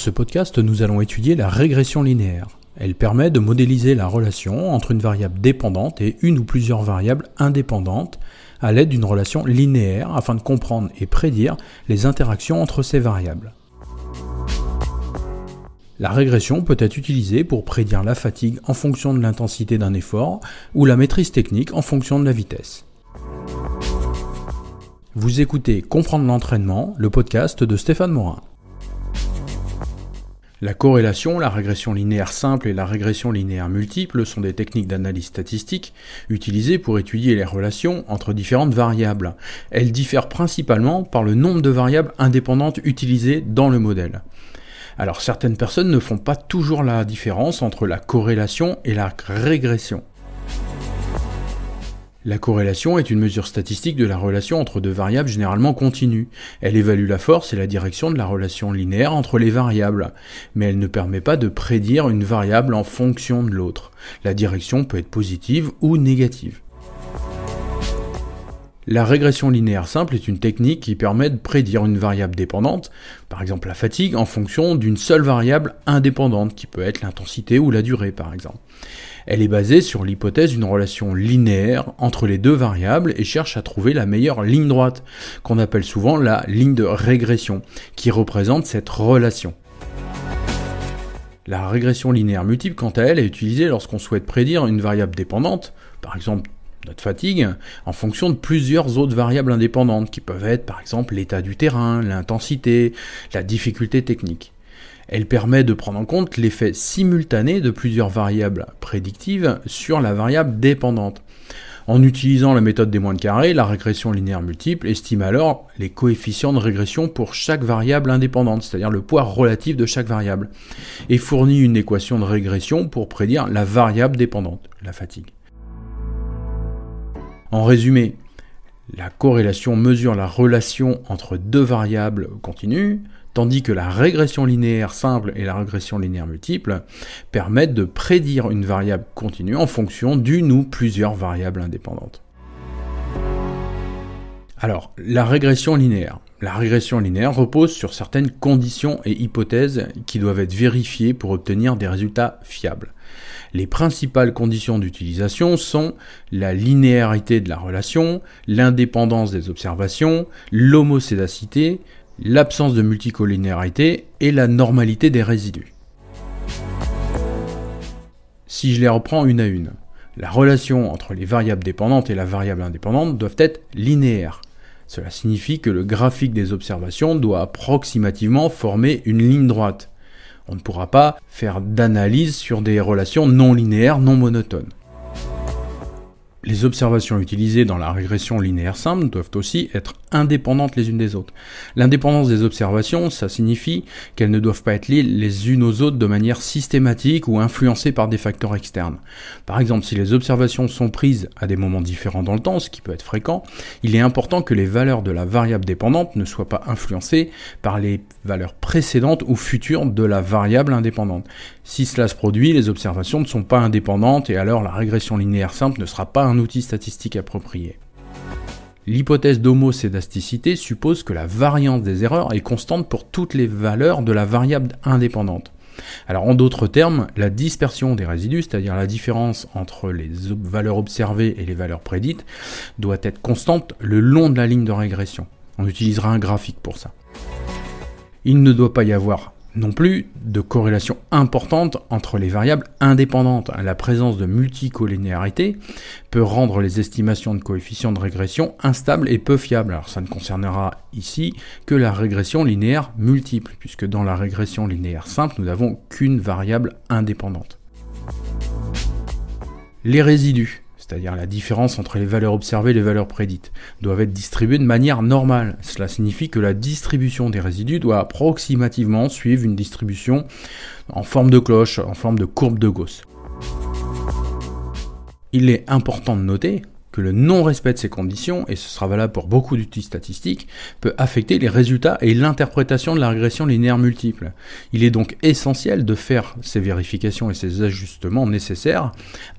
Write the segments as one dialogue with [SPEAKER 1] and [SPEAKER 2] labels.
[SPEAKER 1] ce podcast, nous allons étudier la régression linéaire. Elle permet de modéliser la relation entre une variable dépendante et une ou plusieurs variables indépendantes à l'aide d'une relation linéaire afin de comprendre et prédire les interactions entre ces variables. La régression peut être utilisée pour prédire la fatigue en fonction de l'intensité d'un effort ou la maîtrise technique en fonction de la vitesse. Vous écoutez Comprendre l'entraînement, le podcast de Stéphane Morin. La corrélation, la régression linéaire simple et la régression linéaire multiple sont des techniques d'analyse statistique utilisées pour étudier les relations entre différentes variables. Elles diffèrent principalement par le nombre de variables indépendantes utilisées dans le modèle. Alors certaines personnes ne font pas toujours la différence entre la corrélation et la régression. La corrélation est une mesure statistique de la relation entre deux variables généralement continues. Elle évalue la force et la direction de la relation linéaire entre les variables, mais elle ne permet pas de prédire une variable en fonction de l'autre. La direction peut être positive ou négative. La régression linéaire simple est une technique qui permet de prédire une variable dépendante, par exemple la fatigue, en fonction d'une seule variable indépendante, qui peut être l'intensité ou la durée par exemple. Elle est basée sur l'hypothèse d'une relation linéaire entre les deux variables et cherche à trouver la meilleure ligne droite, qu'on appelle souvent la ligne de régression, qui représente cette relation. La régression linéaire multiple, quant à elle, est utilisée lorsqu'on souhaite prédire une variable dépendante, par exemple notre fatigue en fonction de plusieurs autres variables indépendantes qui peuvent être par exemple l'état du terrain, l'intensité, la difficulté technique. Elle permet de prendre en compte l'effet simultané de plusieurs variables prédictives sur la variable dépendante. En utilisant la méthode des moins de carré, la régression linéaire multiple estime alors les coefficients de régression pour chaque variable indépendante, c'est-à-dire le poids relatif de chaque variable, et fournit une équation de régression pour prédire la variable dépendante, la fatigue. En résumé, la corrélation mesure la relation entre deux variables continues, tandis que la régression linéaire simple et la régression linéaire multiple permettent de prédire une variable continue en fonction d'une ou plusieurs variables indépendantes. Alors, la régression linéaire. La régression linéaire repose sur certaines conditions et hypothèses qui doivent être vérifiées pour obtenir des résultats fiables. Les principales conditions d'utilisation sont la linéarité de la relation, l'indépendance des observations, l'homocédacité, l'absence de multicollinéarité et la normalité des résidus. Si je les reprends une à une, la relation entre les variables dépendantes et la variable indépendante doivent être linéaires. Cela signifie que le graphique des observations doit approximativement former une ligne droite. On ne pourra pas faire d'analyse sur des relations non linéaires, non monotones. Les observations utilisées dans la régression linéaire simple doivent aussi être indépendantes les unes des autres. L'indépendance des observations, ça signifie qu'elles ne doivent pas être liées les unes aux autres de manière systématique ou influencées par des facteurs externes. Par exemple, si les observations sont prises à des moments différents dans le temps, ce qui peut être fréquent, il est important que les valeurs de la variable dépendante ne soient pas influencées par les valeurs précédentes ou futures de la variable indépendante. Si cela se produit, les observations ne sont pas indépendantes et alors la régression linéaire simple ne sera pas un outil statistique approprié. L'hypothèse d'homocédasticité suppose que la variance des erreurs est constante pour toutes les valeurs de la variable indépendante. Alors en d'autres termes, la dispersion des résidus, c'est-à-dire la différence entre les valeurs observées et les valeurs prédites, doit être constante le long de la ligne de régression. On utilisera un graphique pour ça. Il ne doit pas y avoir non plus de corrélation importante entre les variables indépendantes. La présence de multicollinéarité peut rendre les estimations de coefficients de régression instables et peu fiables. Alors ça ne concernera ici que la régression linéaire multiple, puisque dans la régression linéaire simple, nous n'avons qu'une variable indépendante. Les résidus c'est-à-dire la différence entre les valeurs observées et les valeurs prédites, doivent être distribuées de manière normale. Cela signifie que la distribution des résidus doit approximativement suivre une distribution en forme de cloche, en forme de courbe de Gauss. Il est important de noter que le non-respect de ces conditions, et ce sera valable pour beaucoup d'outils statistiques, peut affecter les résultats et l'interprétation de la régression linéaire multiple. Il est donc essentiel de faire ces vérifications et ces ajustements nécessaires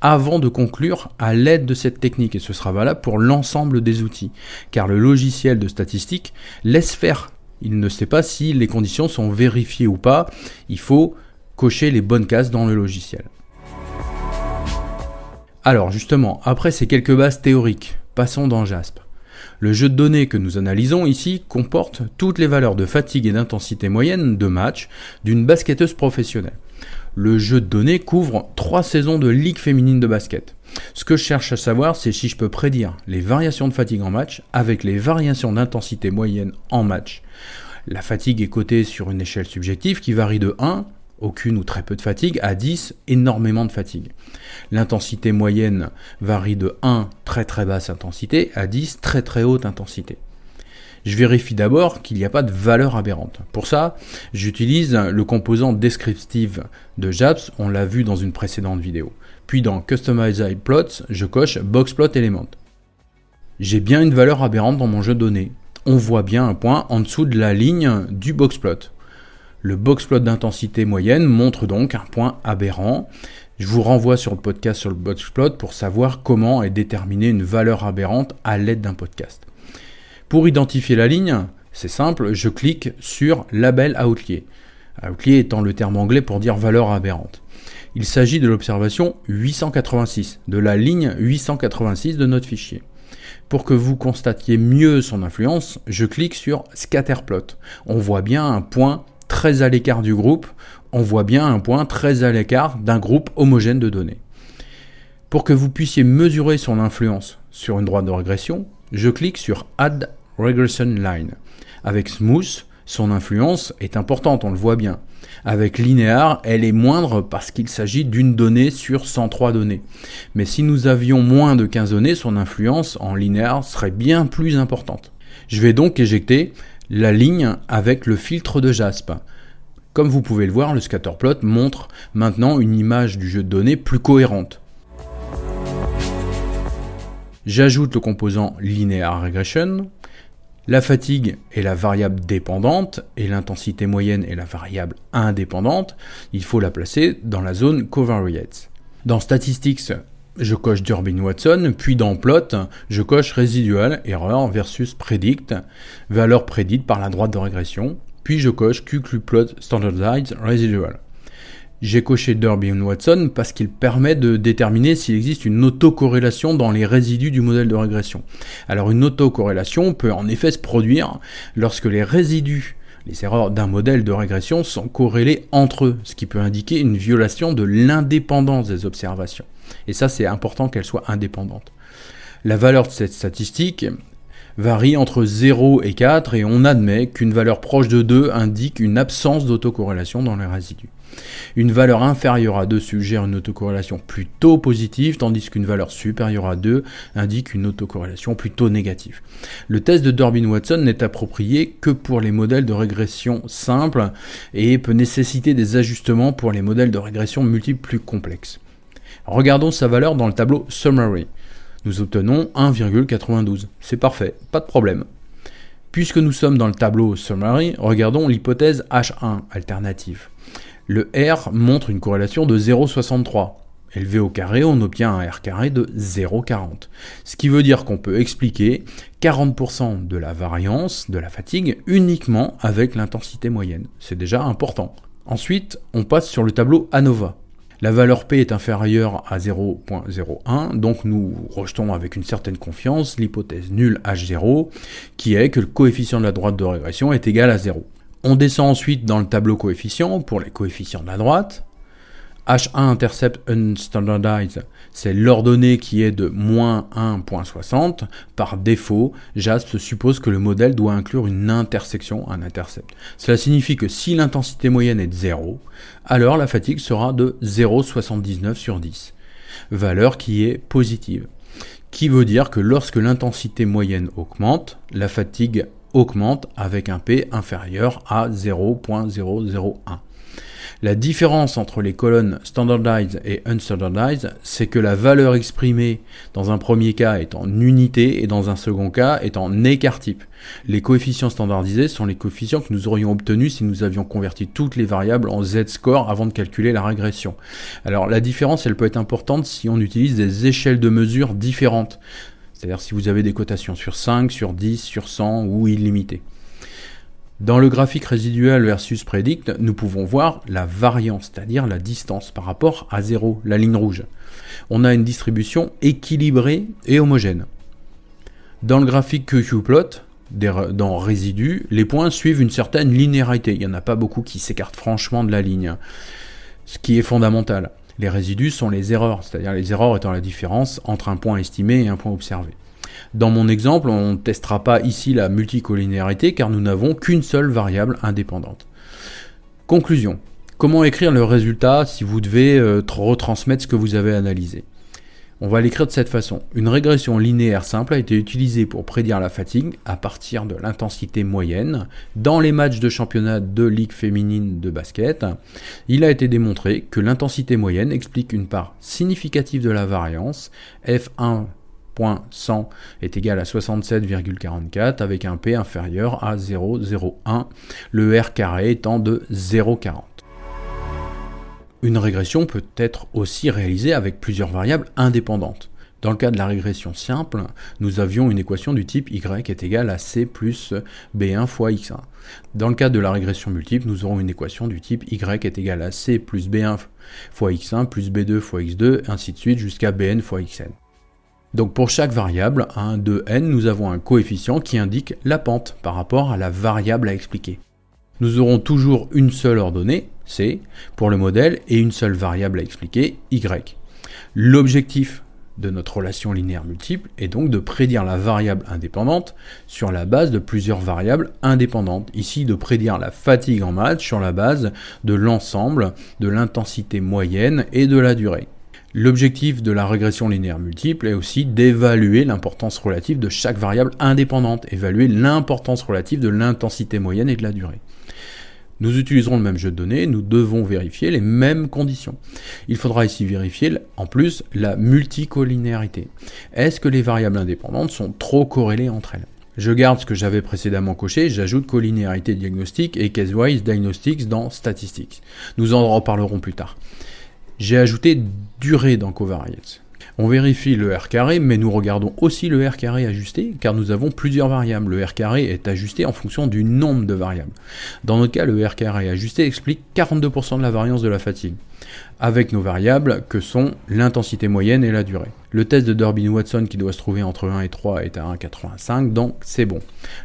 [SPEAKER 1] avant de conclure à l'aide de cette technique, et ce sera valable pour l'ensemble des outils, car le logiciel de statistique laisse faire Il ne sait pas si les conditions sont vérifiées ou pas. Il faut cocher les bonnes cases dans le logiciel. Alors justement, après ces quelques bases théoriques, passons dans Jasp. Le jeu de données que nous analysons ici comporte toutes les valeurs de fatigue et d'intensité moyenne de match d'une basketteuse professionnelle. Le jeu de données couvre trois saisons de ligue féminine de basket. Ce que je cherche à savoir, c'est si je peux prédire les variations de fatigue en match avec les variations d'intensité moyenne en match. La fatigue est cotée sur une échelle subjective qui varie de 1 aucune ou très peu de fatigue, à 10, énormément de fatigue. L'intensité moyenne varie de 1, très très basse intensité, à 10, très très haute intensité. Je vérifie d'abord qu'il n'y a pas de valeur aberrante. Pour ça, j'utilise le composant descriptive de JAPS, on l'a vu dans une précédente vidéo. Puis dans Customize Plots, je coche Boxplot Element. J'ai bien une valeur aberrante dans mon jeu de données. On voit bien un point en dessous de la ligne du boxplot. Le boxplot d'intensité moyenne montre donc un point aberrant. Je vous renvoie sur le podcast sur le boxplot pour savoir comment est déterminée une valeur aberrante à l'aide d'un podcast. Pour identifier la ligne, c'est simple, je clique sur Label Outlier. Outlier étant le terme anglais pour dire valeur aberrante. Il s'agit de l'observation 886, de la ligne 886 de notre fichier. Pour que vous constatiez mieux son influence, je clique sur Scatterplot. On voit bien un point très à l'écart du groupe, on voit bien un point très à l'écart d'un groupe homogène de données. Pour que vous puissiez mesurer son influence sur une droite de régression, je clique sur Add Regression Line. Avec Smooth, son influence est importante, on le voit bien. Avec Linear, elle est moindre parce qu'il s'agit d'une donnée sur 103 données. Mais si nous avions moins de 15 données, son influence en linéaire serait bien plus importante. Je vais donc éjecter la ligne avec le filtre de JASP. Comme vous pouvez le voir, le scatterplot montre maintenant une image du jeu de données plus cohérente. J'ajoute le composant Linear Regression. La fatigue est la variable dépendante et l'intensité moyenne est la variable indépendante. Il faut la placer dans la zone covariates. Dans Statistics, je coche Durbin-Watson, puis dans Plot, je coche Residual, erreur versus Predict, valeur prédite par la droite de régression, puis je coche QQPlot Standardized Residual. J'ai coché Durbin-Watson parce qu'il permet de déterminer s'il existe une autocorrélation dans les résidus du modèle de régression. Alors une autocorrélation peut en effet se produire lorsque les résidus les erreurs d'un modèle de régression sont corrélées entre eux, ce qui peut indiquer une violation de l'indépendance des observations. Et ça, c'est important qu'elle soit indépendante. La valeur de cette statistique varie entre 0 et 4 et on admet qu'une valeur proche de 2 indique une absence d'autocorrélation dans les résidus. Une valeur inférieure à 2 suggère une autocorrélation plutôt positive, tandis qu'une valeur supérieure à 2 indique une autocorrélation plutôt négative. Le test de Durbin-Watson n'est approprié que pour les modèles de régression simples et peut nécessiter des ajustements pour les modèles de régression multiples plus complexes. Regardons sa valeur dans le tableau Summary nous obtenons 1,92. C'est parfait, pas de problème. Puisque nous sommes dans le tableau summary, regardons l'hypothèse H1 alternative. Le R montre une corrélation de 0,63. Élevé au carré, on obtient un R carré de 0,40. Ce qui veut dire qu'on peut expliquer 40% de la variance de la fatigue uniquement avec l'intensité moyenne. C'est déjà important. Ensuite, on passe sur le tableau ANOVA. La valeur P est inférieure à 0.01, donc nous rejetons avec une certaine confiance l'hypothèse nulle H0, qui est que le coefficient de la droite de régression est égal à 0. On descend ensuite dans le tableau coefficient pour les coefficients de la droite. H1 intercept unstandardized, c'est l'ordonnée qui est de moins 1.60. Par défaut, JASP suppose que le modèle doit inclure une intersection, un intercept. Cela signifie que si l'intensité moyenne est de 0, alors la fatigue sera de 0,79 sur 10. Valeur qui est positive. Qui veut dire que lorsque l'intensité moyenne augmente, la fatigue augmente avec un P inférieur à 0.001. La différence entre les colonnes standardized et unstandardized, c'est que la valeur exprimée dans un premier cas est en unité et dans un second cas est en écart type. Les coefficients standardisés sont les coefficients que nous aurions obtenus si nous avions converti toutes les variables en z-score avant de calculer la régression. Alors la différence, elle peut être importante si on utilise des échelles de mesure différentes. C'est-à-dire si vous avez des cotations sur 5, sur 10, sur 100 ou illimitées. Dans le graphique résiduel versus predict, nous pouvons voir la variance, c'est-à-dire la distance par rapport à 0, la ligne rouge. On a une distribution équilibrée et homogène. Dans le graphique QQplot, dans résidus, les points suivent une certaine linéarité. Il n'y en a pas beaucoup qui s'écartent franchement de la ligne, ce qui est fondamental. Les résidus sont les erreurs, c'est-à-dire les erreurs étant la différence entre un point estimé et un point observé. Dans mon exemple, on ne testera pas ici la multicollinéarité car nous n'avons qu'une seule variable indépendante. Conclusion. Comment écrire le résultat si vous devez euh, retransmettre ce que vous avez analysé? On va l'écrire de cette façon. Une régression linéaire simple a été utilisée pour prédire la fatigue à partir de l'intensité moyenne dans les matchs de championnat de ligue féminine de basket. Il a été démontré que l'intensité moyenne explique une part significative de la variance F1.100 est égal à 67,44 avec un P inférieur à 0,01, le R carré étant de 0,40. Une régression peut être aussi réalisée avec plusieurs variables indépendantes. Dans le cas de la régression simple, nous avions une équation du type y est égal à c plus b1 fois x1. Dans le cas de la régression multiple, nous aurons une équation du type y est égal à c plus b1 fois x1 plus b2 fois x2, ainsi de suite jusqu'à bn fois xn. Donc pour chaque variable, 1, 2, n, nous avons un coefficient qui indique la pente par rapport à la variable à expliquer. Nous aurons toujours une seule ordonnée, C, pour le modèle et une seule variable à expliquer, Y. L'objectif de notre relation linéaire multiple est donc de prédire la variable indépendante sur la base de plusieurs variables indépendantes. Ici, de prédire la fatigue en match sur la base de l'ensemble de l'intensité moyenne et de la durée. L'objectif de la régression linéaire multiple est aussi d'évaluer l'importance relative de chaque variable indépendante, évaluer l'importance relative de l'intensité moyenne et de la durée. Nous utiliserons le même jeu de données, nous devons vérifier les mêmes conditions. Il faudra ici vérifier en plus la multicollinéarité. Est-ce que les variables indépendantes sont trop corrélées entre elles? Je garde ce que j'avais précédemment coché, j'ajoute collinéarité diagnostique et case-wise diagnostics dans statistics. Nous en reparlerons plus tard. J'ai ajouté durée dans covariates. On vérifie le R carré, mais nous regardons aussi le R carré ajusté, car nous avons plusieurs variables. Le R carré est ajusté en fonction du nombre de variables. Dans notre cas, le R carré ajusté explique 42% de la variance de la fatigue, avec nos variables que sont l'intensité moyenne et la durée. Le test de Durbin-Watson qui doit se trouver entre 1 et 3 est à 1,85, donc c'est bon.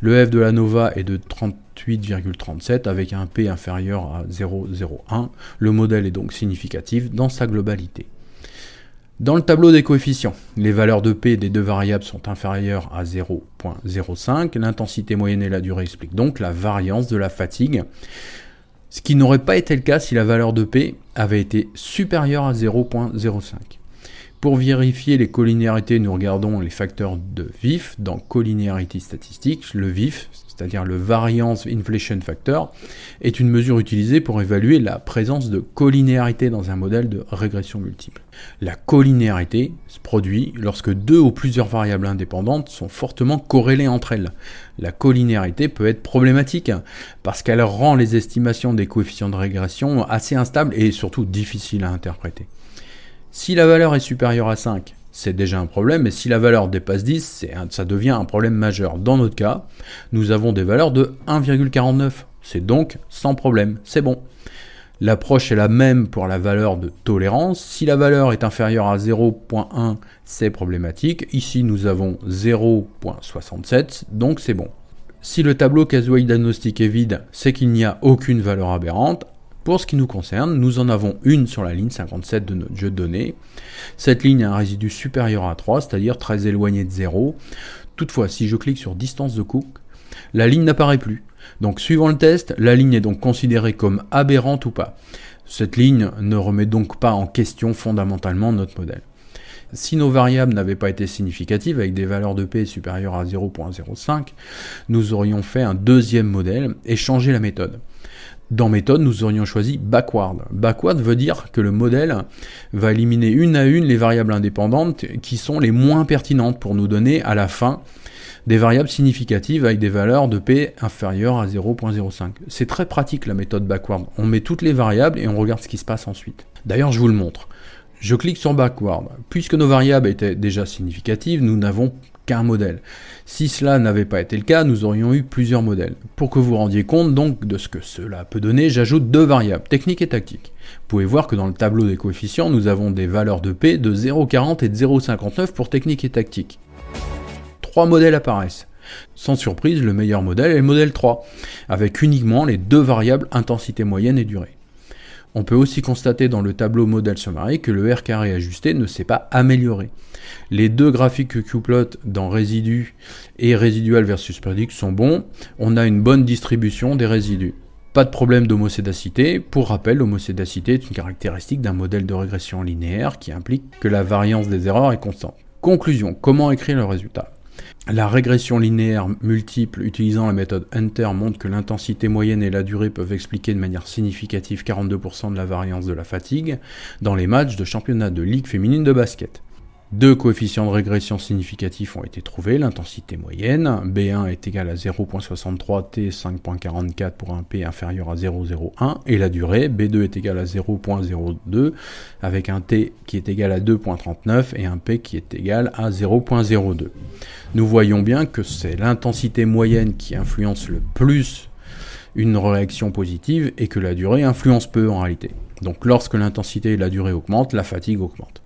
[SPEAKER 1] Le F de la Nova est de 38,37 avec un P inférieur à 0,01. Le modèle est donc significatif dans sa globalité. Dans le tableau des coefficients, les valeurs de P des deux variables sont inférieures à 0.05. L'intensité moyenne et la durée expliquent donc la variance de la fatigue, ce qui n'aurait pas été le cas si la valeur de P avait été supérieure à 0.05. Pour vérifier les collinéarités, nous regardons les facteurs de VIF dans Collinearity Statistics. Le VIF, c'est-à-dire le Variance Inflation Factor, est une mesure utilisée pour évaluer la présence de collinéarité dans un modèle de régression multiple. La collinéarité se produit lorsque deux ou plusieurs variables indépendantes sont fortement corrélées entre elles. La collinéarité peut être problématique parce qu'elle rend les estimations des coefficients de régression assez instables et surtout difficiles à interpréter. Si la valeur est supérieure à 5, c'est déjà un problème, mais si la valeur dépasse 10, ça devient un problème majeur. Dans notre cas, nous avons des valeurs de 1,49. C'est donc sans problème, c'est bon. L'approche est la même pour la valeur de tolérance. Si la valeur est inférieure à 0.1, c'est problématique. Ici, nous avons 0.67, donc c'est bon. Si le tableau casual diagnostic est vide, c'est qu'il n'y a aucune valeur aberrante. Pour ce qui nous concerne, nous en avons une sur la ligne 57 de notre jeu de données. Cette ligne a un résidu supérieur à 3, c'est-à-dire très éloigné de 0. Toutefois, si je clique sur distance de Cook, la ligne n'apparaît plus. Donc suivant le test, la ligne est donc considérée comme aberrante ou pas. Cette ligne ne remet donc pas en question fondamentalement notre modèle. Si nos variables n'avaient pas été significatives avec des valeurs de P supérieures à 0.05, nous aurions fait un deuxième modèle et changé la méthode. Dans méthode, nous aurions choisi backward. Backward veut dire que le modèle va éliminer une à une les variables indépendantes qui sont les moins pertinentes pour nous donner à la fin des variables significatives avec des valeurs de P inférieures à 0.05. C'est très pratique la méthode backward. On met toutes les variables et on regarde ce qui se passe ensuite. D'ailleurs, je vous le montre. Je clique sur backward. Puisque nos variables étaient déjà significatives, nous n'avons modèle. Si cela n'avait pas été le cas, nous aurions eu plusieurs modèles. Pour que vous rendiez compte donc de ce que cela peut donner, j'ajoute deux variables, technique et tactique. Vous pouvez voir que dans le tableau des coefficients, nous avons des valeurs de P de 0,40 et de 0,59 pour technique et tactique. Trois modèles apparaissent. Sans surprise, le meilleur modèle est le modèle 3, avec uniquement les deux variables intensité moyenne et durée. On peut aussi constater dans le tableau modèle summary que le R carré ajusté ne s'est pas amélioré. Les deux graphiques Qplot dans résidus et résidual versus prédict sont bons. On a une bonne distribution des résidus. Pas de problème d'homocédacité. Pour rappel, l'homocédacité est une caractéristique d'un modèle de régression linéaire qui implique que la variance des erreurs est constante. Conclusion, comment écrire le résultat? La régression linéaire multiple utilisant la méthode Hunter montre que l'intensité moyenne et la durée peuvent expliquer de manière significative 42% de la variance de la fatigue dans les matchs de championnat de ligue féminine de basket. Deux coefficients de régression significatifs ont été trouvés, l'intensité moyenne, B1 est égal à 0.63, T 5.44 pour un P inférieur à 0.01, et la durée, B2 est égal à 0.02, avec un T qui est égal à 2.39 et un P qui est égal à 0.02. Nous voyons bien que c'est l'intensité moyenne qui influence le plus une réaction positive et que la durée influence peu en réalité. Donc lorsque l'intensité et la durée augmentent, la fatigue augmente.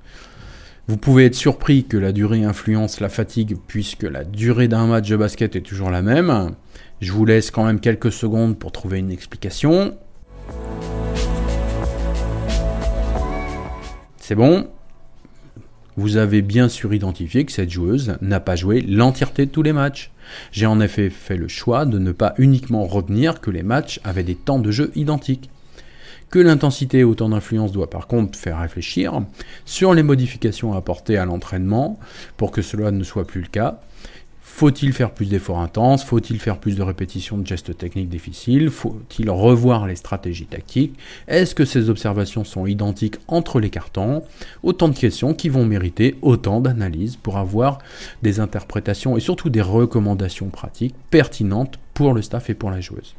[SPEAKER 1] Vous pouvez être surpris que la durée influence la fatigue puisque la durée d'un match de basket est toujours la même. Je vous laisse quand même quelques secondes pour trouver une explication. C'est bon? Vous avez bien sûr identifié que cette joueuse n'a pas joué l'entièreté de tous les matchs. J'ai en effet fait le choix de ne pas uniquement retenir que les matchs avaient des temps de jeu identiques que l'intensité et autant d'influence doit par contre faire réfléchir sur les modifications apportées à l'entraînement pour que cela ne soit plus le cas. Faut-il faire plus d'efforts intenses? Faut-il faire plus de répétitions de gestes techniques difficiles? Faut-il revoir les stratégies tactiques? Est-ce que ces observations sont identiques entre les cartons? Autant de questions qui vont mériter autant d'analyses pour avoir des interprétations et surtout des recommandations pratiques pertinentes pour le staff et pour la joueuse.